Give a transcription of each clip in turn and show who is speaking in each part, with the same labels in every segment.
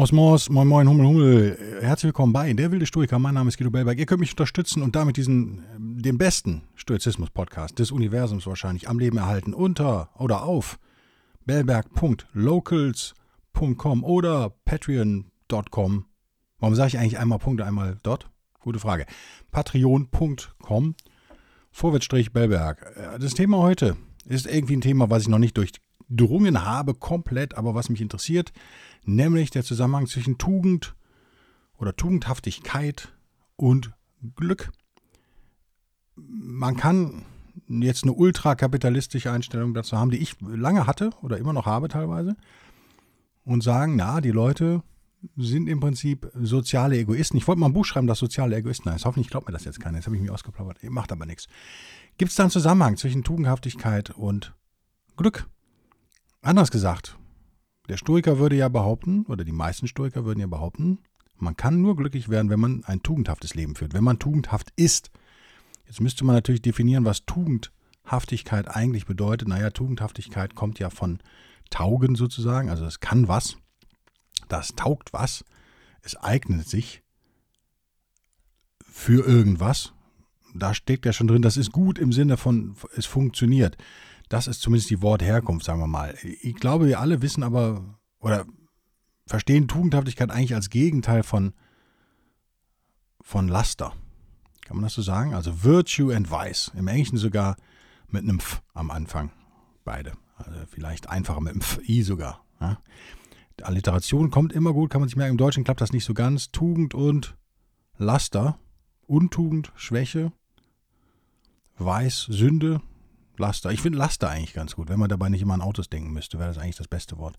Speaker 1: Mos Mos, moin moin, Hummel Hummel. Herzlich willkommen bei Der wilde Stoiker. Mein Name ist Guido Bellberg. Ihr könnt mich unterstützen und damit diesen, den besten Stoizismus-Podcast des Universums wahrscheinlich am Leben erhalten unter oder auf bellberg.locals.com oder patreon.com. Warum sage ich eigentlich einmal Punkt, einmal dort? Gute Frage. Patreon.com Vorwärtsstrich Bellberg. Das Thema heute ist irgendwie ein Thema, was ich noch nicht durchdrungen habe, komplett, aber was mich interessiert nämlich der Zusammenhang zwischen Tugend oder Tugendhaftigkeit und Glück. Man kann jetzt eine ultrakapitalistische Einstellung dazu haben, die ich lange hatte oder immer noch habe teilweise, und sagen, na, die Leute sind im Prinzip soziale Egoisten. Ich wollte mal ein Buch schreiben, das soziale Egoisten heißt. Hoffentlich glaubt mir das jetzt keiner. Jetzt habe ich mich ausgeplaudert. Macht aber nichts. Gibt es da einen Zusammenhang zwischen Tugendhaftigkeit und Glück? Anders gesagt, der Stoiker würde ja behaupten, oder die meisten Stoiker würden ja behaupten, man kann nur glücklich werden, wenn man ein tugendhaftes Leben führt, wenn man tugendhaft ist. Jetzt müsste man natürlich definieren, was Tugendhaftigkeit eigentlich bedeutet. Naja, Tugendhaftigkeit kommt ja von Taugen sozusagen, also es kann was, das taugt was, es eignet sich für irgendwas. Da steckt ja schon drin, das ist gut im Sinne von, es funktioniert. Das ist zumindest die Wortherkunft, sagen wir mal. Ich glaube, wir alle wissen aber oder verstehen Tugendhaftigkeit eigentlich als Gegenteil von, von Laster. Kann man das so sagen? Also Virtue and Vice. Im Englischen sogar mit einem F am Anfang. Beide. Also vielleicht einfacher mit einem F, I sogar. Ja? Alliteration kommt immer gut, kann man sich merken. Im Deutschen klappt das nicht so ganz. Tugend und Laster. Untugend, Schwäche. Weiß, Sünde. Laster. Ich finde Laster eigentlich ganz gut. Wenn man dabei nicht immer an Autos denken müsste, wäre das eigentlich das beste Wort.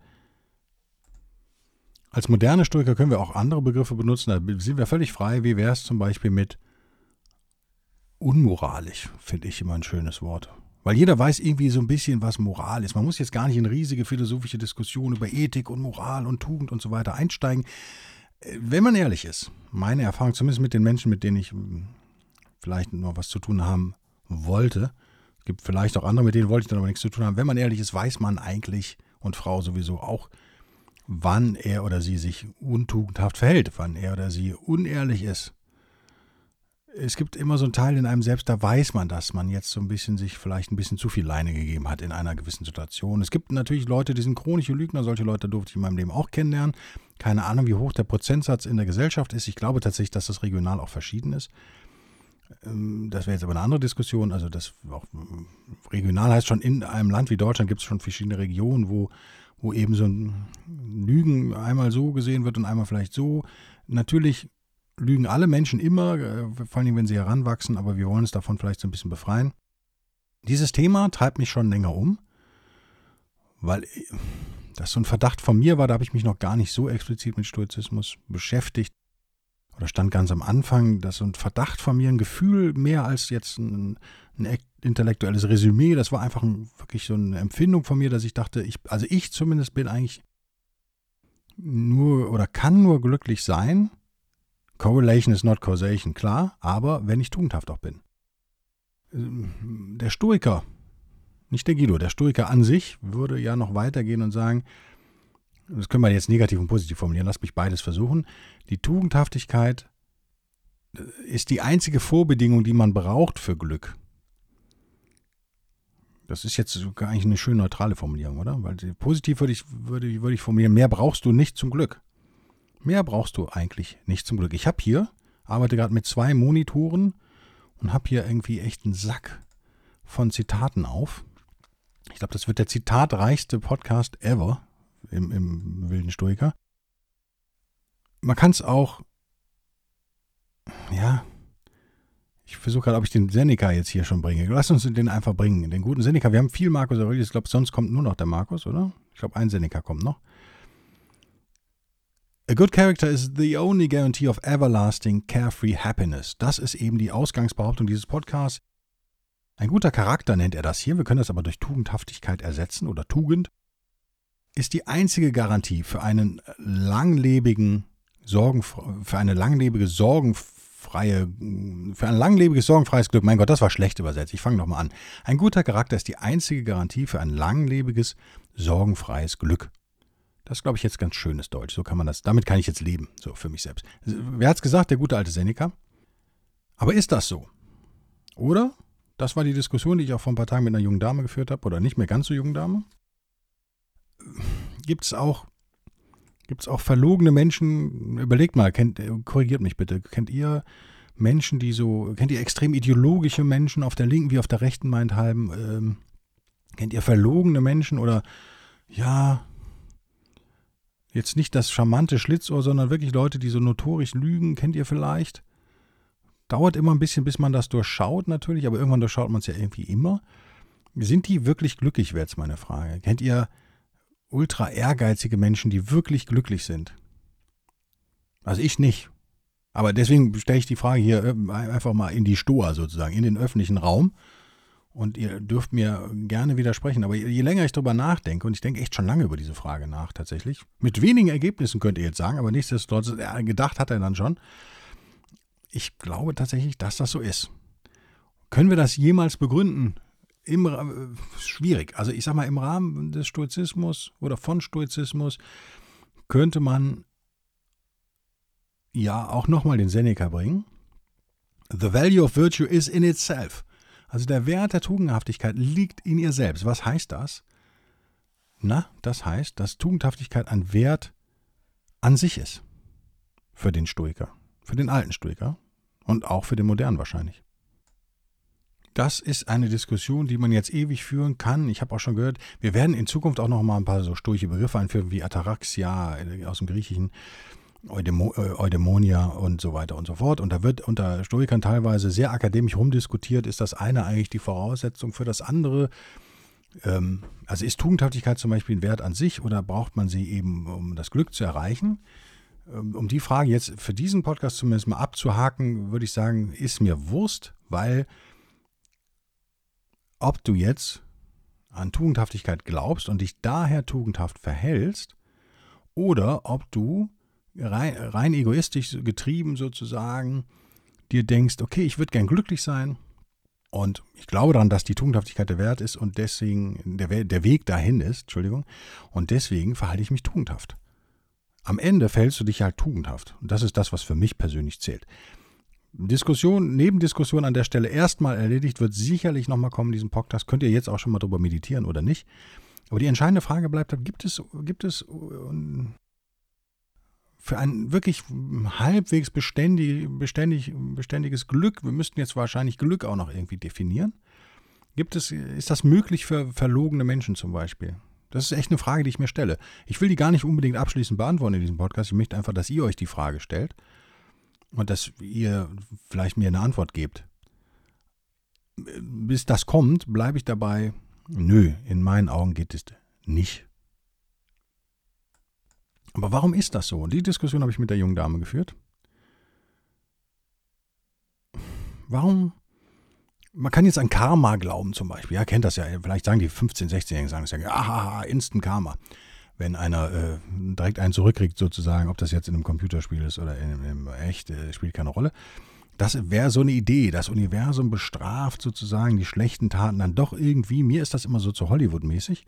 Speaker 1: Als moderne Stoiker können wir auch andere Begriffe benutzen. Da sind wir völlig frei. Wie wäre es zum Beispiel mit unmoralisch, finde ich immer ein schönes Wort. Weil jeder weiß irgendwie so ein bisschen, was Moral ist. Man muss jetzt gar nicht in riesige philosophische Diskussionen über Ethik und Moral und Tugend und so weiter einsteigen. Wenn man ehrlich ist, meine Erfahrung, zumindest mit den Menschen, mit denen ich hm, vielleicht noch was zu tun haben wollte, gibt vielleicht auch andere, mit denen wollte ich dann aber nichts zu tun haben. Wenn man ehrlich ist, weiß man eigentlich und Frau sowieso auch, wann er oder sie sich untugendhaft verhält, wann er oder sie unehrlich ist. Es gibt immer so einen Teil in einem selbst, da weiß man, dass man jetzt so ein bisschen sich vielleicht ein bisschen zu viel Leine gegeben hat in einer gewissen Situation. Es gibt natürlich Leute, die sind chronische Lügner, solche Leute durfte ich in meinem Leben auch kennenlernen. Keine Ahnung, wie hoch der Prozentsatz in der Gesellschaft ist. Ich glaube tatsächlich, dass das regional auch verschieden ist. Ähm, das wäre jetzt aber eine andere Diskussion. Also das auch regional heißt schon, in einem Land wie Deutschland gibt es schon verschiedene Regionen, wo, wo eben so ein Lügen einmal so gesehen wird und einmal vielleicht so. Natürlich lügen alle Menschen immer, äh, vor allem wenn sie heranwachsen, aber wir wollen es davon vielleicht so ein bisschen befreien. Dieses Thema treibt mich schon länger um, weil das so ein Verdacht von mir war, da habe ich mich noch gar nicht so explizit mit Stoizismus beschäftigt oder stand ganz am Anfang, dass so ein Verdacht von mir, ein Gefühl mehr als jetzt ein, ein intellektuelles Resümee, das war einfach ein, wirklich so eine Empfindung von mir, dass ich dachte, ich, also ich zumindest bin eigentlich nur oder kann nur glücklich sein. Correlation is not causation, klar, aber wenn ich tugendhaft auch bin. Der Stoiker, nicht der Guido, der Stoiker an sich würde ja noch weitergehen und sagen, das können wir jetzt negativ und positiv formulieren, lasst mich beides versuchen. Die Tugendhaftigkeit ist die einzige Vorbedingung, die man braucht für Glück. Das ist jetzt eigentlich eine schön neutrale Formulierung, oder? Weil positiv würde ich, würde, würde ich formulieren, mehr brauchst du nicht zum Glück. Mehr brauchst du eigentlich nicht zum Glück. Ich habe hier, arbeite gerade mit zwei Monitoren und habe hier irgendwie echt einen Sack von Zitaten auf. Ich glaube, das wird der zitatreichste Podcast ever im, im wilden Stoiker. Man kann es auch, ja, ich versuche gerade, ob ich den Seneca jetzt hier schon bringe. Lass uns den einfach bringen. Den guten Seneca. Wir haben viel Markus Aurelius. Ich glaube, sonst kommt nur noch der Markus, oder? Ich glaube, ein Seneca kommt noch. A good character is the only guarantee of everlasting carefree happiness. Das ist eben die Ausgangsbehauptung dieses Podcasts. Ein guter Charakter nennt er das hier, wir können das aber durch Tugendhaftigkeit ersetzen oder Tugend, ist die einzige Garantie für einen langlebigen Sorgen, für eine langlebige sorgenfreie, für ein langlebiges sorgenfreies Glück. Mein Gott, das war schlecht übersetzt. Ich fange nochmal an. Ein guter Charakter ist die einzige Garantie für ein langlebiges sorgenfreies Glück. Das ist, glaube ich, jetzt ganz schönes Deutsch. So kann man das, damit kann ich jetzt leben, so für mich selbst. Wer hat es gesagt? Der gute alte Seneca. Aber ist das so? Oder? Das war die Diskussion, die ich auch vor ein paar Tagen mit einer jungen Dame geführt habe, oder nicht mehr ganz so jungen Dame. Gibt es auch, gibt's auch verlogene Menschen, überlegt mal, kennt, korrigiert mich bitte, kennt ihr Menschen, die so, kennt ihr extrem ideologische Menschen auf der linken wie auf der rechten meinethalben? Ähm, kennt ihr verlogene Menschen oder ja, Jetzt nicht das charmante Schlitzohr, sondern wirklich Leute, die so notorisch lügen, kennt ihr vielleicht? Dauert immer ein bisschen, bis man das durchschaut natürlich, aber irgendwann durchschaut man es ja irgendwie immer. Sind die wirklich glücklich, wäre jetzt meine Frage. Kennt ihr ultra ehrgeizige Menschen, die wirklich glücklich sind? Also ich nicht. Aber deswegen stelle ich die Frage hier äh, einfach mal in die Stoa sozusagen, in den öffentlichen Raum. Und ihr dürft mir gerne widersprechen. Aber je länger ich darüber nachdenke, und ich denke echt schon lange über diese Frage nach tatsächlich, mit wenigen Ergebnissen könnt ihr jetzt sagen, aber nichtsdestotrotz, gedacht hat er dann schon. Ich glaube tatsächlich, dass das so ist. Können wir das jemals begründen? Im, schwierig. Also ich sage mal, im Rahmen des Stoizismus oder von Stoizismus könnte man ja auch nochmal den Seneca bringen. The value of virtue is in itself. Also der Wert der Tugendhaftigkeit liegt in ihr selbst. Was heißt das? Na, das heißt, dass Tugendhaftigkeit ein Wert an sich ist. Für den Stoiker. Für den alten Stoiker. Und auch für den modernen wahrscheinlich. Das ist eine Diskussion, die man jetzt ewig führen kann. Ich habe auch schon gehört, wir werden in Zukunft auch noch mal ein paar so stoische Begriffe einführen, wie Ataraxia äh, aus dem Griechischen. Eudemo, äh, Eudemonia und so weiter und so fort. Und da wird unter Stoikern teilweise sehr akademisch rumdiskutiert, ist das eine eigentlich die Voraussetzung für das andere? Ähm, also ist Tugendhaftigkeit zum Beispiel ein Wert an sich oder braucht man sie eben, um das Glück zu erreichen? Ähm, um die Frage jetzt für diesen Podcast zumindest mal abzuhaken, würde ich sagen, ist mir Wurst, weil ob du jetzt an Tugendhaftigkeit glaubst und dich daher tugendhaft verhältst, oder ob du rein, rein egoistisch getrieben sozusagen, dir denkst, okay, ich würde gern glücklich sein und ich glaube daran, dass die Tugendhaftigkeit der Wert ist und deswegen der, der Weg dahin ist, Entschuldigung, und deswegen verhalte ich mich tugendhaft. Am Ende fällst du dich halt tugendhaft. Und das ist das, was für mich persönlich zählt. Diskussion, Nebendiskussion an der Stelle erstmal erledigt, wird sicherlich nochmal kommen in diesem Podcast. Könnt ihr jetzt auch schon mal drüber meditieren oder nicht. Aber die entscheidende Frage bleibt, gibt es, gibt es für ein wirklich halbwegs beständig, beständig, beständiges Glück, wir müssten jetzt wahrscheinlich Glück auch noch irgendwie definieren. Gibt es, ist das möglich für verlogene Menschen zum Beispiel? Das ist echt eine Frage, die ich mir stelle. Ich will die gar nicht unbedingt abschließend beantworten in diesem Podcast. Ich möchte einfach, dass ihr euch die Frage stellt und dass ihr vielleicht mir eine Antwort gebt. Bis das kommt, bleibe ich dabei. Nö, in meinen Augen geht es nicht. Aber warum ist das so? Die Diskussion habe ich mit der jungen Dame geführt. Warum? Man kann jetzt an Karma glauben zum Beispiel. Ja, kennt das ja. Vielleicht sagen die 15-, 16-Jährigen, sagen das ja, aha, Instant Karma. Wenn einer äh, direkt einen zurückkriegt sozusagen, ob das jetzt in einem Computerspiel ist oder in, in echt, äh, spielt keine Rolle. Das wäre so eine Idee. Das Universum bestraft sozusagen die schlechten Taten dann doch irgendwie. Mir ist das immer so zu Hollywood-mäßig.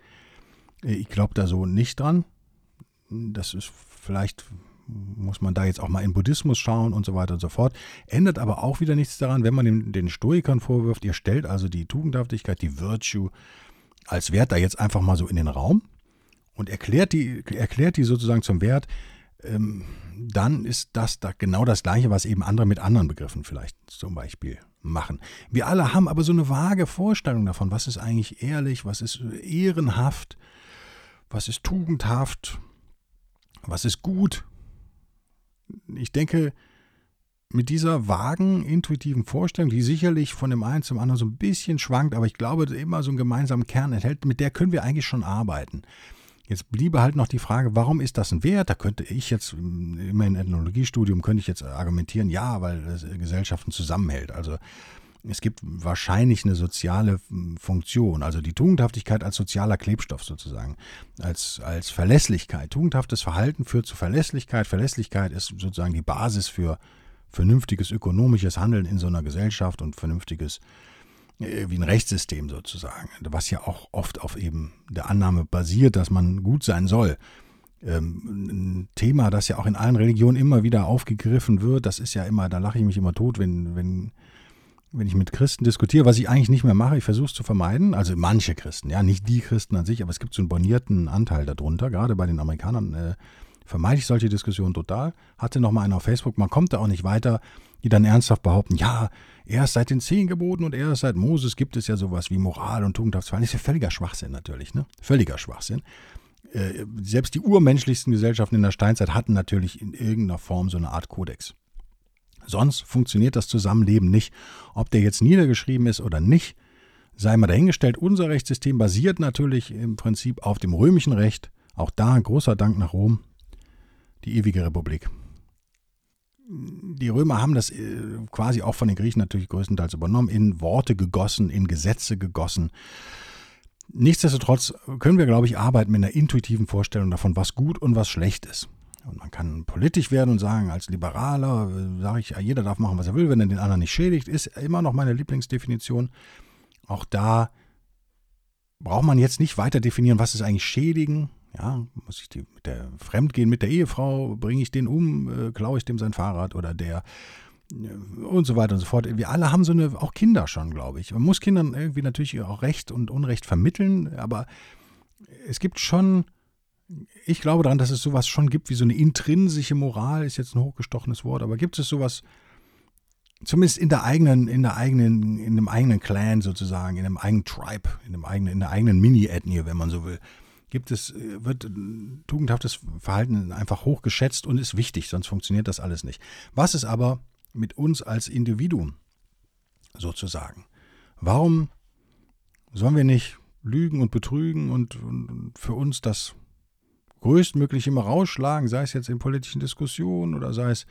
Speaker 1: Äh, ich glaube da so nicht dran das ist vielleicht muss man da jetzt auch mal in Buddhismus schauen und so weiter und so fort. Ändert aber auch wieder nichts daran, wenn man den, den Stoikern vorwirft, ihr stellt also die Tugendhaftigkeit, die Virtue als Wert da jetzt einfach mal so in den Raum und erklärt die, erklärt die sozusagen zum Wert, ähm, dann ist das da genau das Gleiche, was eben andere mit anderen Begriffen vielleicht zum Beispiel machen. Wir alle haben aber so eine vage Vorstellung davon, was ist eigentlich ehrlich, was ist ehrenhaft, was ist tugendhaft, was ist gut? Ich denke, mit dieser vagen, intuitiven Vorstellung, die sicherlich von dem einen zum anderen so ein bisschen schwankt, aber ich glaube, immer so einen gemeinsamen Kern enthält, mit der können wir eigentlich schon arbeiten. Jetzt bliebe halt noch die Frage, warum ist das ein Wert? Da könnte ich jetzt, immer in Ethnologiestudium, könnte ich jetzt argumentieren, ja, weil es Gesellschaften zusammenhält. Also es gibt wahrscheinlich eine soziale Funktion, also die Tugendhaftigkeit als sozialer Klebstoff sozusagen, als, als Verlässlichkeit. Tugendhaftes Verhalten führt zu Verlässlichkeit. Verlässlichkeit ist sozusagen die Basis für vernünftiges ökonomisches Handeln in so einer Gesellschaft und vernünftiges äh, wie ein Rechtssystem sozusagen, was ja auch oft auf eben der Annahme basiert, dass man gut sein soll. Ähm, ein Thema, das ja auch in allen Religionen immer wieder aufgegriffen wird, das ist ja immer, da lache ich mich immer tot, wenn, wenn, wenn ich mit Christen diskutiere, was ich eigentlich nicht mehr mache, ich versuche es zu vermeiden, also manche Christen, ja, nicht die Christen an sich, aber es gibt so einen bornierten Anteil darunter, gerade bei den Amerikanern äh, vermeide ich solche Diskussionen total. Hatte noch mal einer auf Facebook, man kommt da auch nicht weiter, die dann ernsthaft behaupten, ja, erst seit den zehn Geboten und erst seit Moses gibt es ja sowas wie Moral und Tugendhaftsverhalten. Das ist ja völliger Schwachsinn natürlich, ne? Völliger Schwachsinn. Äh, selbst die urmenschlichsten Gesellschaften in der Steinzeit hatten natürlich in irgendeiner Form so eine Art Kodex. Sonst funktioniert das Zusammenleben nicht. Ob der jetzt niedergeschrieben ist oder nicht, sei mal dahingestellt. Unser Rechtssystem basiert natürlich im Prinzip auf dem römischen Recht. Auch da großer Dank nach Rom die ewige Republik. Die Römer haben das äh, quasi auch von den Griechen natürlich größtenteils übernommen, in Worte gegossen, in Gesetze gegossen. Nichtsdestotrotz können wir, glaube ich, arbeiten mit einer intuitiven Vorstellung davon, was gut und was schlecht ist. Und man kann politisch werden und sagen, als Liberaler äh, sage ich, jeder darf machen, was er will, wenn er den anderen nicht schädigt, ist immer noch meine Lieblingsdefinition. Auch da braucht man jetzt nicht weiter definieren, was ist eigentlich schädigen ja, muss ich die, mit der Fremdgehen mit der Ehefrau, bringe ich den um, äh, klaue ich dem sein Fahrrad oder der äh, und so weiter und so fort. Wir alle haben so eine, auch Kinder schon, glaube ich. Man muss Kindern irgendwie natürlich auch Recht und Unrecht vermitteln, aber es gibt schon, ich glaube daran, dass es sowas schon gibt wie so eine intrinsische Moral, ist jetzt ein hochgestochenes Wort, aber gibt es sowas, zumindest in der eigenen, in der eigenen, in dem eigenen Clan sozusagen, in dem eigenen Tribe, in dem eigenen, in der eigenen Mini-Ethnie, wenn man so will, gibt es, äh, wird tugendhaftes Verhalten einfach hochgeschätzt und ist wichtig, sonst funktioniert das alles nicht. Was ist aber mit uns als Individuum sozusagen? Warum sollen wir nicht lügen und betrügen und, und für uns das größtmögliche immer rausschlagen, sei es jetzt in politischen Diskussionen oder sei es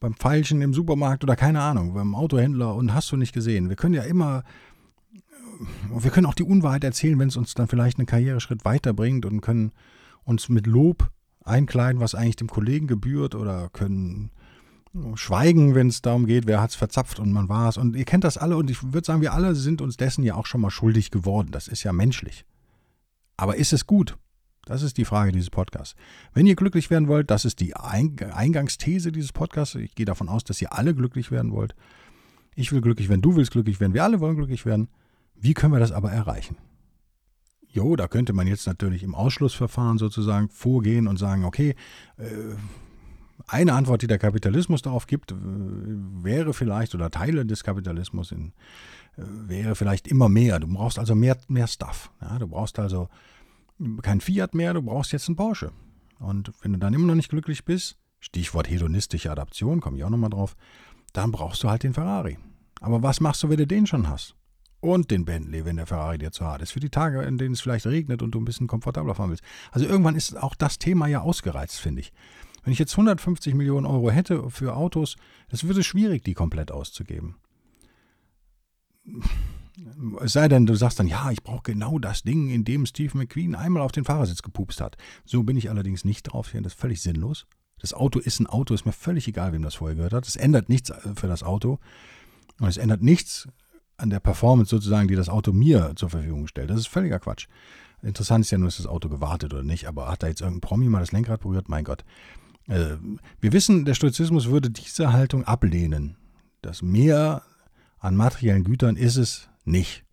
Speaker 1: beim Feilschen im Supermarkt oder keine Ahnung, beim Autohändler und hast du nicht gesehen. Wir können ja immer wir können auch die Unwahrheit erzählen, wenn es uns dann vielleicht einen Karriereschritt weiterbringt und können uns mit Lob einkleiden, was eigentlich dem Kollegen gebührt oder können schweigen, wenn es darum geht, wer hat es verzapft und man war es. Und ihr kennt das alle und ich würde sagen, wir alle sind uns dessen ja auch schon mal schuldig geworden. Das ist ja menschlich. Aber ist es gut? Das ist die Frage dieses Podcasts. Wenn ihr glücklich werden wollt, das ist die Eingangsthese dieses Podcasts. Ich gehe davon aus, dass ihr alle glücklich werden wollt. Ich will glücklich werden, du willst glücklich werden, wir alle wollen glücklich werden. Wie können wir das aber erreichen? Jo, da könnte man jetzt natürlich im Ausschlussverfahren sozusagen vorgehen und sagen, okay, äh, eine Antwort, die der Kapitalismus darauf gibt, äh, wäre vielleicht, oder Teile des Kapitalismus in, äh, wäre vielleicht immer mehr. Du brauchst also mehr, mehr Stuff. Ja? Du brauchst also kein Fiat mehr, du brauchst jetzt einen Porsche. Und wenn du dann immer noch nicht glücklich bist, Stichwort hedonistische Adaption, komme ich auch nochmal drauf, dann brauchst du halt den Ferrari. Aber was machst du, wenn du den schon hast? Und den Bentley, wenn der Ferrari dir zu hart ist. Für die Tage, in denen es vielleicht regnet und du ein bisschen komfortabler fahren willst. Also irgendwann ist auch das Thema ja ausgereizt, finde ich. Wenn ich jetzt 150 Millionen Euro hätte für Autos, das würde schwierig, die komplett auszugeben. Es sei denn, du sagst dann, ja, ich brauche genau das Ding, in dem Steve McQueen einmal auf den Fahrersitz gepupst hat. So bin ich allerdings nicht drauf. Das ist völlig sinnlos. Das Auto ist ein Auto, ist mir völlig egal, wem das vorher gehört hat. Es ändert nichts für das Auto. Und es ändert nichts an der Performance sozusagen, die das Auto mir zur Verfügung stellt. Das ist völliger Quatsch. Interessant ist ja nur, ist das Auto gewartet oder nicht, aber hat da jetzt irgendein Promi mal das Lenkrad berührt? Mein Gott. Äh, wir wissen, der Stoizismus würde diese Haltung ablehnen. Das Mehr an materiellen Gütern ist es nicht.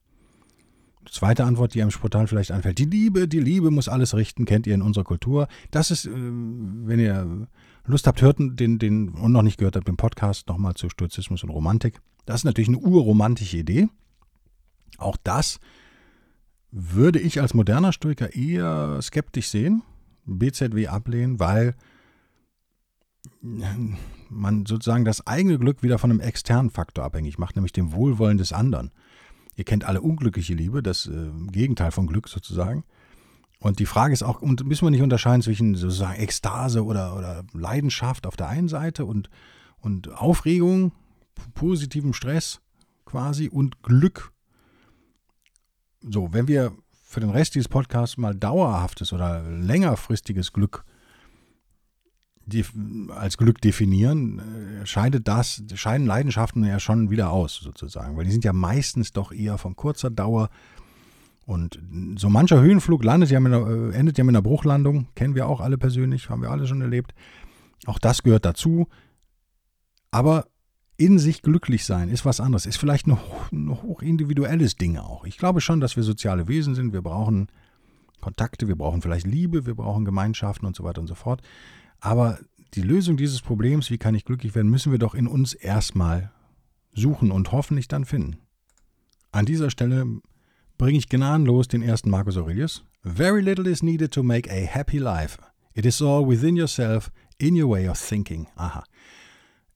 Speaker 1: Zweite Antwort, die einem spontan vielleicht einfällt. Die Liebe, die Liebe muss alles richten, kennt ihr in unserer Kultur. Das ist, äh, wenn ihr Lust habt, hört den, den und noch nicht gehört habt, den Podcast nochmal zu Stoizismus und Romantik. Das ist natürlich eine urromantische Idee. Auch das würde ich als moderner Stoiker eher skeptisch sehen, BZW ablehnen, weil man sozusagen das eigene Glück wieder von einem externen Faktor abhängig macht, nämlich dem Wohlwollen des anderen. Ihr kennt alle unglückliche Liebe, das äh, Gegenteil von Glück sozusagen. Und die Frage ist auch, und müssen wir nicht unterscheiden zwischen sozusagen Ekstase oder, oder Leidenschaft auf der einen Seite und, und Aufregung, positivem Stress quasi und Glück. So, wenn wir für den Rest dieses Podcasts mal dauerhaftes oder längerfristiges Glück als Glück definieren, äh, scheidet das, scheiden Leidenschaften ja schon wieder aus, sozusagen, weil die sind ja meistens doch eher von kurzer Dauer. Und so mancher Höhenflug landet ja einer, äh, endet ja mit einer Bruchlandung, kennen wir auch alle persönlich, haben wir alle schon erlebt. Auch das gehört dazu. Aber in sich glücklich sein ist was anderes, ist vielleicht ein, hochindividuelles Ding auch. Ich glaube schon, dass wir soziale Wesen sind, wir brauchen Kontakte, wir brauchen vielleicht Liebe, wir brauchen Gemeinschaften und so weiter und so fort. Aber die Lösung dieses Problems, wie kann ich glücklich werden, müssen wir doch in uns erstmal suchen und hoffentlich dann finden. An dieser Stelle bringe ich gnadenlos den ersten Marcus Aurelius. Very little is needed to make a happy life. It is all within yourself, in your way of thinking. Aha.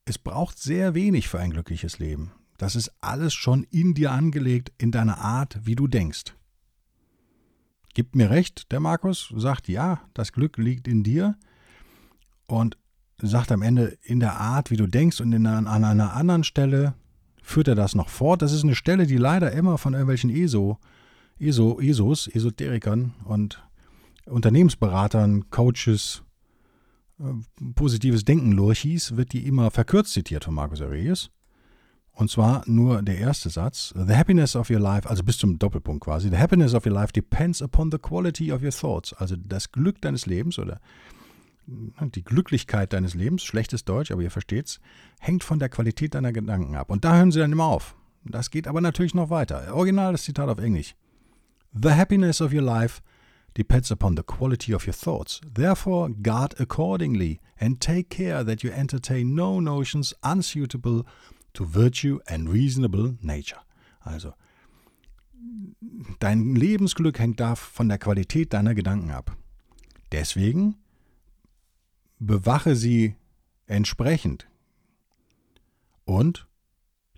Speaker 1: Es braucht sehr wenig für ein glückliches Leben. Das ist alles schon in dir angelegt, in deiner Art, wie du denkst. Gibt mir recht, der Markus sagt, ja, das Glück liegt in dir und sagt am Ende, in der Art, wie du denkst und in, an einer anderen Stelle führt er das noch fort. Das ist eine Stelle, die leider immer von irgendwelchen ESO, ESO, ESOs, Esoterikern und Unternehmensberatern, Coaches, positives Denken Lurchis, wird die immer verkürzt zitiert von Marcus Aurelius. Und zwar nur der erste Satz. The happiness of your life, also bis zum Doppelpunkt quasi. The happiness of your life depends upon the quality of your thoughts. Also das Glück deines Lebens oder die Glücklichkeit deines Lebens, schlechtes Deutsch, aber ihr versteht's, hängt von der Qualität deiner Gedanken ab. Und da hören sie dann immer auf. Das geht aber natürlich noch weiter. Original das Zitat auf Englisch. The happiness of your life depends upon the quality of your thoughts. Therefore, guard accordingly and take care that you entertain no notions unsuitable to virtue and reasonable nature. Also, dein Lebensglück hängt da von der Qualität deiner Gedanken ab. Deswegen bewache sie entsprechend und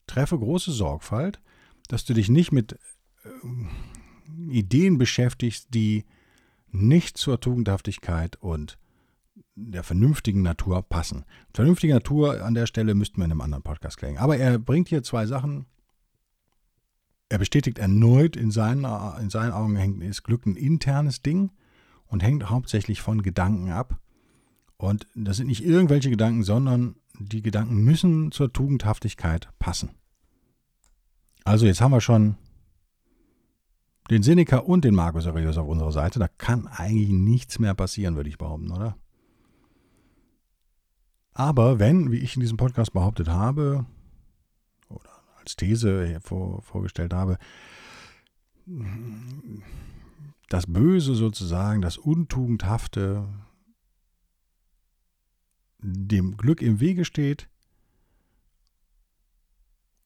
Speaker 1: treffe große Sorgfalt, dass du dich nicht mit äh, Ideen beschäftigst, die nicht zur Tugendhaftigkeit und der vernünftigen Natur passen. Vernünftige Natur an der Stelle müssten wir in einem anderen Podcast klären. Aber er bringt hier zwei Sachen. Er bestätigt erneut, in seinen, in seinen Augen ist Glück ein internes Ding und hängt hauptsächlich von Gedanken ab. Und das sind nicht irgendwelche Gedanken, sondern die Gedanken müssen zur Tugendhaftigkeit passen. Also jetzt haben wir schon den Seneca und den Marcus Aurelius auf unserer Seite. Da kann eigentlich nichts mehr passieren, würde ich behaupten, oder? Aber wenn, wie ich in diesem Podcast behauptet habe, oder als These vor, vorgestellt habe, das Böse sozusagen, das Untugendhafte, dem Glück im Wege steht,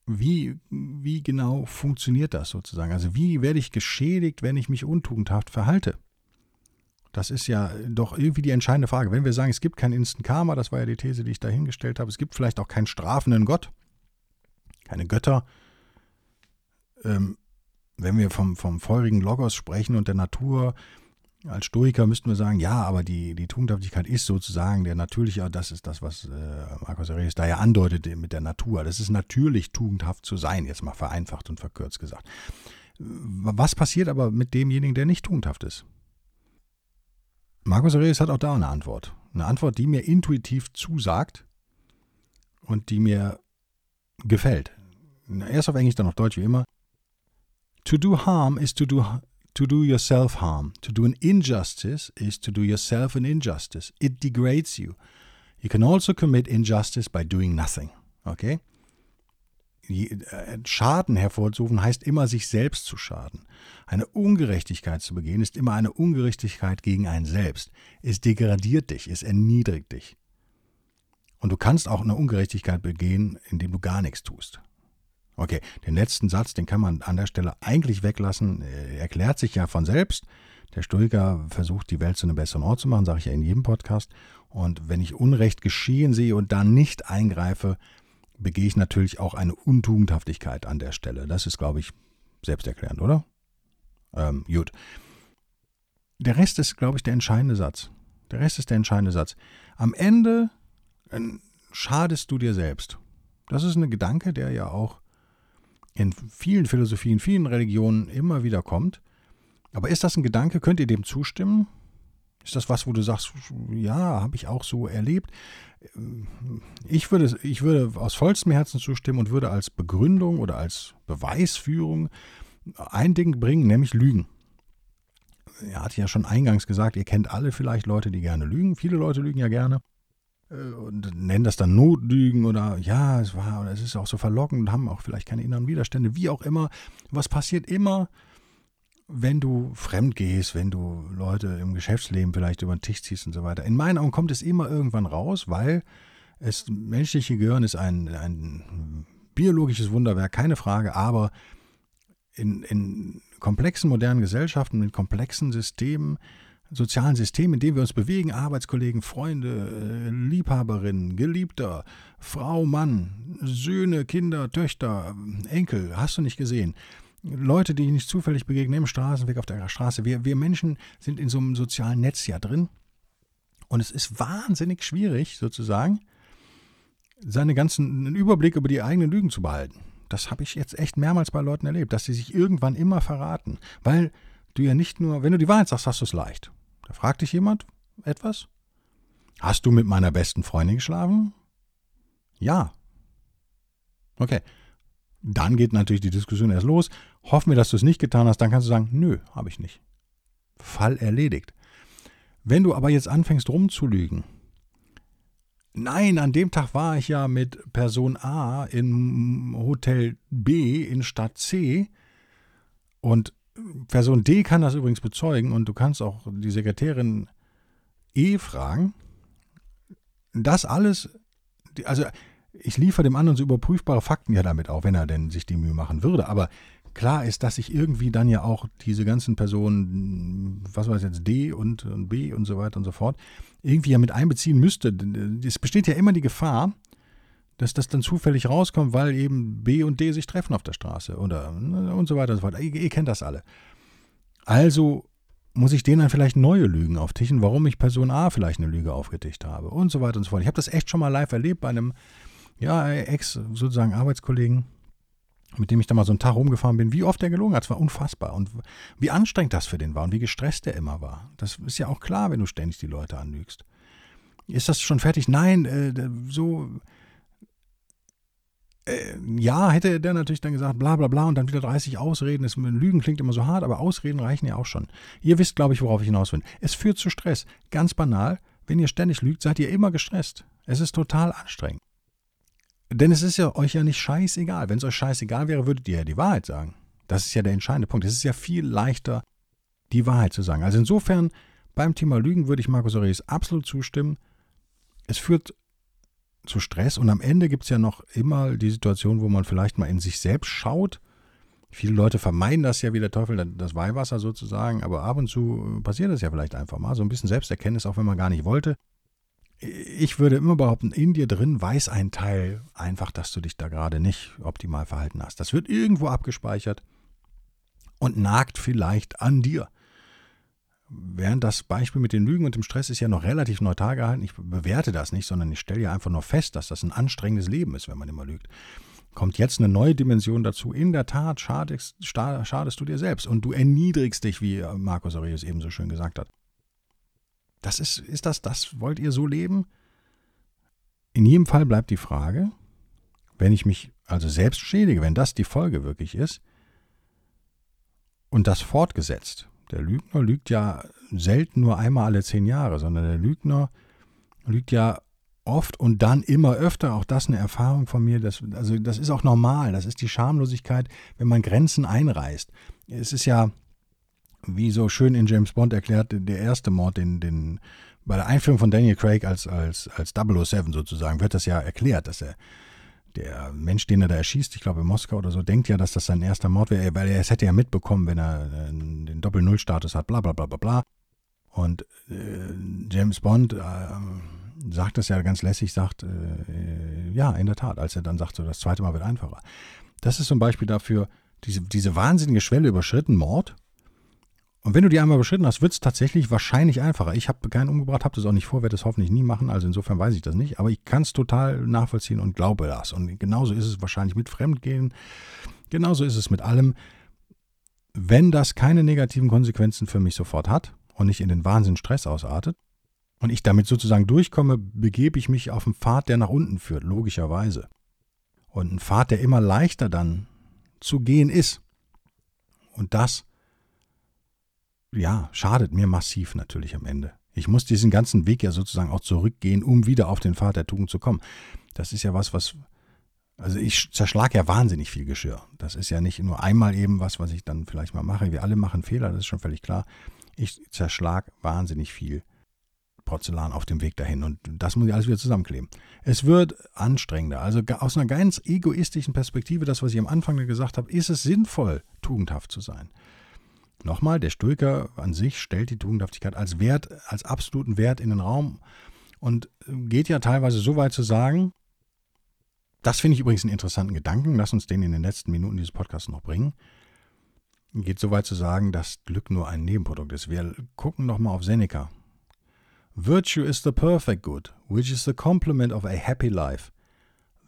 Speaker 1: wie, wie genau funktioniert das sozusagen? Also wie werde ich geschädigt, wenn ich mich untugendhaft verhalte? Das ist ja doch irgendwie die entscheidende Frage. Wenn wir sagen, es gibt kein Instant Karma, das war ja die These, die ich dahingestellt habe, es gibt vielleicht auch keinen strafenden Gott, keine Götter. Ähm, wenn wir vom, vom feurigen Logos sprechen und der Natur, als Stoiker müssten wir sagen, ja, aber die, die Tugendhaftigkeit ist sozusagen der natürliche, das ist das, was äh, Markus Aurelius da ja andeutet mit der Natur. Das ist natürlich, tugendhaft zu sein, jetzt mal vereinfacht und verkürzt gesagt. Was passiert aber mit demjenigen, der nicht tugendhaft ist? Markus Aurelius hat auch da eine Antwort. Eine Antwort, die mir intuitiv zusagt und die mir gefällt. Erst auf Englisch, dann auf Deutsch wie immer. To do harm is to do to do yourself harm. To do an injustice is to do yourself an injustice. It degrades you. You can also commit injustice by doing nothing. Okay? Äh, Schaden hervorzurufen heißt immer, sich selbst zu schaden. Eine Ungerechtigkeit zu begehen ist immer eine Ungerechtigkeit gegen einen selbst. Es degradiert dich, es erniedrigt dich. Und du kannst auch eine Ungerechtigkeit begehen, indem du gar nichts tust. Okay, den letzten Satz, den kann man an der Stelle eigentlich weglassen. Er erklärt sich ja von selbst. Der Stoiker versucht, die Welt zu einem besseren Ort zu machen, sage ich ja in jedem Podcast. Und wenn ich Unrecht geschehen sehe und da nicht eingreife, begehe ich natürlich auch eine Untugendhaftigkeit an der Stelle. Das ist, glaube ich, selbsterklärend, oder? Ähm, gut. der Rest ist, glaube ich, der entscheidende Satz. Der Rest ist der entscheidende Satz. Am Ende äh, schadest du dir selbst. Das ist ein Gedanke, der ja auch in vielen Philosophien, vielen Religionen immer wieder kommt. Aber ist das ein Gedanke? Könnt ihr dem zustimmen? Ist das was, wo du sagst, ja, habe ich auch so erlebt? Ich würde, ich würde aus vollstem Herzen zustimmen und würde als Begründung oder als Beweisführung ein Ding bringen, nämlich Lügen. Er hat ja schon eingangs gesagt, ihr kennt alle vielleicht Leute, die gerne lügen. Viele Leute lügen ja gerne und nennen das dann Notlügen oder ja, es war, oder es ist auch so verlockend haben auch vielleicht keine inneren Widerstände, wie auch immer. Was passiert immer, wenn du fremd gehst, wenn du Leute im Geschäftsleben vielleicht über den Tisch ziehst und so weiter. In meinen Augen kommt es immer irgendwann raus, weil das menschliche Gehirn ist ein, ein biologisches Wunderwerk, keine Frage, aber in, in komplexen modernen Gesellschaften, mit komplexen Systemen, sozialen Systemen, in denen wir uns bewegen, Arbeitskollegen, Freunde, äh, Liebhaberinnen, Geliebter, Frau, Mann, Söhne, Kinder, Töchter, Enkel, hast du nicht gesehen Leute, die ich nicht zufällig begegne im Straßenweg auf der Straße. Wir, wir Menschen sind in so einem sozialen Netz ja drin. Und es ist wahnsinnig schwierig, sozusagen, seine ganzen einen Überblick über die eigenen Lügen zu behalten. Das habe ich jetzt echt mehrmals bei Leuten erlebt, dass sie sich irgendwann immer verraten. Weil du ja nicht nur, wenn du die Wahrheit sagst, hast du es leicht. Da fragt dich jemand etwas. Hast du mit meiner besten Freundin geschlafen? Ja. Okay. Dann geht natürlich die Diskussion erst los. Hoffen wir, dass du es nicht getan hast, dann kannst du sagen, nö, habe ich nicht. Fall erledigt. Wenn du aber jetzt anfängst rumzulügen, nein, an dem Tag war ich ja mit Person A im Hotel B in Stadt C und Person D kann das übrigens bezeugen und du kannst auch die Sekretärin E fragen. Das alles, also ich liefere dem anderen so überprüfbare Fakten ja damit auch, wenn er denn sich die Mühe machen würde. Aber klar ist, dass ich irgendwie dann ja auch diese ganzen Personen, was weiß ich jetzt, D und, und B und so weiter und so fort, irgendwie ja mit einbeziehen müsste. Es besteht ja immer die Gefahr, dass das dann zufällig rauskommt, weil eben B und D sich treffen auf der Straße oder und so weiter und so fort. Ihr, ihr kennt das alle. Also muss ich denen dann vielleicht neue Lügen auftischen, warum ich Person A vielleicht eine Lüge aufgetischt habe und so weiter und so fort. Ich habe das echt schon mal live erlebt bei einem ja, Ex sozusagen Arbeitskollegen, mit dem ich da mal so einen Tag rumgefahren bin, wie oft er gelogen hat. Es war unfassbar. Und wie anstrengend das für den war und wie gestresst er immer war. Das ist ja auch klar, wenn du ständig die Leute anlügst. Ist das schon fertig? Nein, äh, so. Äh, ja, hätte der natürlich dann gesagt, bla bla bla und dann wieder 30 Ausreden. Das, Lügen klingt immer so hart, aber Ausreden reichen ja auch schon. Ihr wisst, glaube ich, worauf ich hinaus will. Es führt zu Stress. Ganz banal, wenn ihr ständig lügt, seid ihr immer gestresst. Es ist total anstrengend. Denn es ist ja euch ja nicht scheißegal. Wenn es euch scheißegal wäre, würdet ihr ja die Wahrheit sagen. Das ist ja der entscheidende Punkt. Es ist ja viel leichter, die Wahrheit zu sagen. Also insofern, beim Thema Lügen würde ich Markus Aurelius absolut zustimmen. Es führt zu Stress und am Ende gibt es ja noch immer die Situation, wo man vielleicht mal in sich selbst schaut. Viele Leute vermeiden das ja wie der Teufel das Weihwasser sozusagen, aber ab und zu passiert das ja vielleicht einfach mal. So ein bisschen Selbsterkenntnis, auch wenn man gar nicht wollte ich würde immer behaupten, in dir drin weiß ein Teil einfach, dass du dich da gerade nicht optimal verhalten hast. Das wird irgendwo abgespeichert und nagt vielleicht an dir. Während das Beispiel mit den Lügen und dem Stress ist ja noch relativ neutral gehalten. Ich bewerte das nicht, sondern ich stelle ja einfach nur fest, dass das ein anstrengendes Leben ist, wenn man immer lügt. Kommt jetzt eine neue Dimension dazu. In der Tat schadest, schadest du dir selbst und du erniedrigst dich, wie Markus Aurelius eben so schön gesagt hat. Das ist, ist das, das wollt ihr so leben? In jedem Fall bleibt die Frage, wenn ich mich also selbst schädige, wenn das die Folge wirklich ist, und das fortgesetzt. Der Lügner lügt ja selten nur einmal alle zehn Jahre, sondern der Lügner lügt ja oft und dann immer öfter. Auch das eine Erfahrung von mir. Das, also das ist auch normal. Das ist die Schamlosigkeit, wenn man Grenzen einreißt. Es ist ja wie so schön in James Bond erklärt, der erste Mord, den, den bei der Einführung von Daniel Craig als, als, als 007 sozusagen, wird das ja erklärt, dass er der Mensch, den er da erschießt, ich glaube in Moskau oder so, denkt ja, dass das sein erster Mord wäre, weil er es hätte ja mitbekommen, wenn er äh, den Doppel-Null-Status hat, bla bla bla bla bla. Und äh, James Bond äh, sagt das ja ganz lässig, sagt, äh, ja, in der Tat, als er dann sagt, so das zweite Mal wird einfacher. Das ist zum Beispiel dafür, diese, diese wahnsinnige Schwelle überschritten, Mord, Und wenn du die einmal überschritten hast, wird es tatsächlich wahrscheinlich einfacher. Ich habe keinen umgebracht, habe das auch nicht vor, werde das hoffentlich nie machen. Also insofern weiß ich das nicht. Aber ich kann es total nachvollziehen und glaube das. Und genauso ist es wahrscheinlich mit Fremdgehen. Genauso ist es mit allem. Wenn das keine negativen Konsequenzen für mich sofort hat und nicht in den Wahnsinn Stress ausartet und ich damit sozusagen durchkomme, begebe ich mich auf einen Pfad, der nach unten führt, logischerweise. Und ein Pfad, der immer leichter dann zu gehen ist. Und das ja, schadet mir massiv natürlich am Ende. Ich muss diesen ganzen Weg ja sozusagen auch zurückgehen, um wieder auf den Pfad der Tugend zu kommen. Das ist ja was, was. Also ich zerschlage ja wahnsinnig viel Geschirr. Das ist ja nicht nur einmal eben was, was ich dann vielleicht mal mache. Wir alle machen Fehler, das ist schon völlig klar. Ich zerschlage wahnsinnig viel Porzellan auf dem Weg dahin und das muss ich alles wieder zusammenkleben. Es wird anstrengender. Also aus einer ganz egoistischen Perspektive, das, was ich am Anfang gesagt habe, ist es sinnvoll, tugendhaft zu sein. Nochmal, der Stoiker an sich stellt die Tugendhaftigkeit als Wert, als absoluten Wert in den Raum und geht ja teilweise so weit zu sagen, das finde ich übrigens einen interessanten Gedanken, lass uns den in den letzten Minuten dieses Podcasts noch bringen, geht so weit zu sagen, dass Glück nur ein Nebenprodukt ist. Wir gucken nochmal auf Seneca. Virtue is the perfect good, which is the complement of a happy life.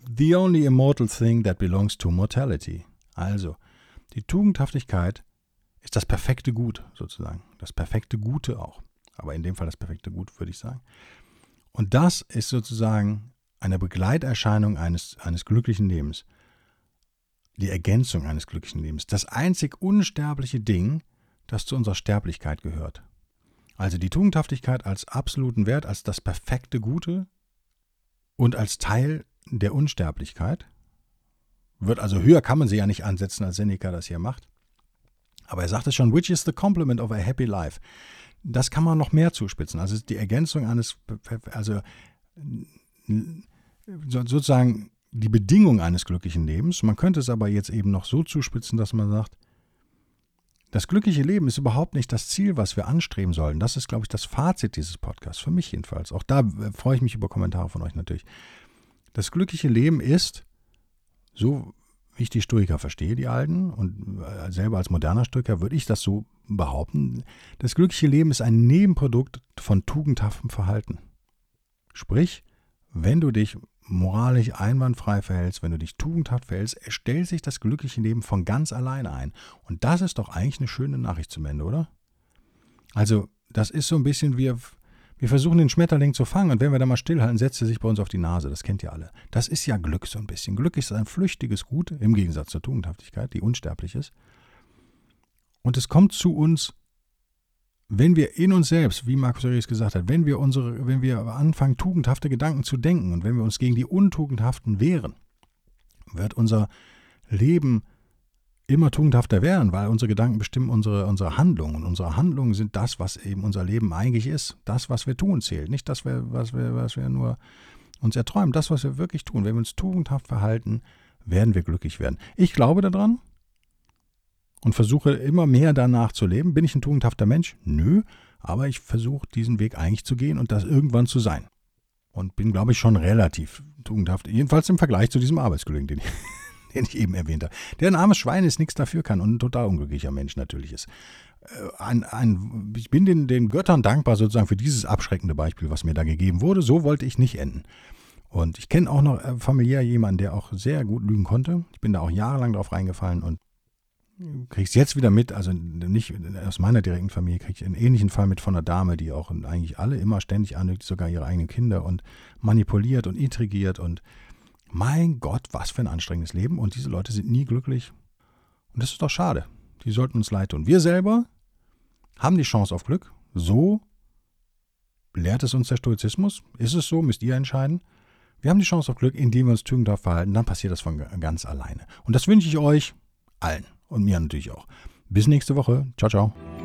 Speaker 1: The only immortal thing that belongs to mortality. Also, die Tugendhaftigkeit ist das perfekte Gut sozusagen. Das perfekte Gute auch. Aber in dem Fall das perfekte Gut, würde ich sagen. Und das ist sozusagen eine Begleiterscheinung eines, eines glücklichen Lebens. Die Ergänzung eines glücklichen Lebens. Das einzig unsterbliche Ding, das zu unserer Sterblichkeit gehört. Also die Tugendhaftigkeit als absoluten Wert, als das perfekte Gute und als Teil der Unsterblichkeit. Wird also höher kann man sie ja nicht ansetzen, als Seneca das hier macht. Aber er sagt es schon, which is the complement of a happy life. Das kann man noch mehr zuspitzen. Also die Ergänzung eines, also sozusagen die Bedingung eines glücklichen Lebens. Man könnte es aber jetzt eben noch so zuspitzen, dass man sagt, das glückliche Leben ist überhaupt nicht das Ziel, was wir anstreben sollen. Das ist, glaube ich, das Fazit dieses Podcasts, für mich jedenfalls. Auch da äh, freue ich mich über Kommentare von euch natürlich. Das glückliche Leben ist, so ich die Stoiker verstehe, die Alten, und äh, selber als moderner Stoiker würde ich das so behaupten, das glückliche Leben ist ein Nebenprodukt von tugendhaftem Verhalten. Sprich, wenn du dich moralisch einwandfrei verhältst, wenn du dich tugendhaft verhältst, stellt sich das glückliche Leben von ganz alleine ein. Und das ist doch eigentlich eine schöne Nachricht zum Ende, oder? Also, das ist so ein bisschen wie wir versuchen den Schmetterling zu fangen und wenn wir da mal stillhalten, setzt er sich bei uns auf die Nase. Das kennt ihr alle. Das ist ja Glück so ein bisschen. Glück ist ein flüchtiges Gut, im Gegensatz zur Tugendhaftigkeit, die unsterblich ist. Und es kommt zu uns, wenn wir in uns selbst, wie Markus Aurelius gesagt hat, wenn wir, unsere, wenn wir anfangen, tugendhafte Gedanken zu denken und wenn wir uns gegen die Untugendhaften wehren, wird unser Leben immer tugendhafter werden, weil unsere Gedanken bestimmen unsere, unsere Handlungen. Und unsere Handlungen sind das, was eben unser Leben eigentlich ist. Das, was wir tun, zählt. Nicht das, was wir, was wir nur uns erträumen. Das, was wir wirklich tun. Wenn wir uns tugendhaft verhalten, werden wir glücklich werden. Ich glaube daran und versuche immer mehr danach zu leben. Bin ich ein tugendhafter Mensch? Nö. Aber ich versuche diesen Weg eigentlich zu gehen und das irgendwann zu sein. Und bin, glaube ich, schon relativ tugendhaft. Jedenfalls im Vergleich zu diesem Arbeitskollegen, den ich den ich eben erwähnt habe. Der ein armes Schwein ist, nichts dafür kann und ein total unglücklicher Mensch natürlich ist. Äh, ein, ein, ich bin den, den Göttern dankbar sozusagen für dieses abschreckende Beispiel, was mir da gegeben wurde. So wollte ich nicht enden. Und ich kenne auch noch äh, familiär jemanden, der auch sehr gut lügen konnte. Ich bin da auch jahrelang drauf reingefallen und kriege es jetzt wieder mit, also nicht aus meiner direkten Familie, kriege ich einen ähnlichen Fall mit von einer Dame, die auch eigentlich alle immer ständig anlügt, sogar ihre eigenen Kinder und manipuliert und intrigiert und mein Gott, was für ein anstrengendes Leben. Und diese Leute sind nie glücklich. Und das ist doch schade. Die sollten uns leid tun. Wir selber haben die Chance auf Glück. So lehrt es uns der Stoizismus. Ist es so? Müsst ihr entscheiden. Wir haben die Chance auf Glück, indem wir uns tugendhaft verhalten. Dann passiert das von ganz alleine. Und das wünsche ich euch allen und mir natürlich auch. Bis nächste Woche. Ciao, ciao.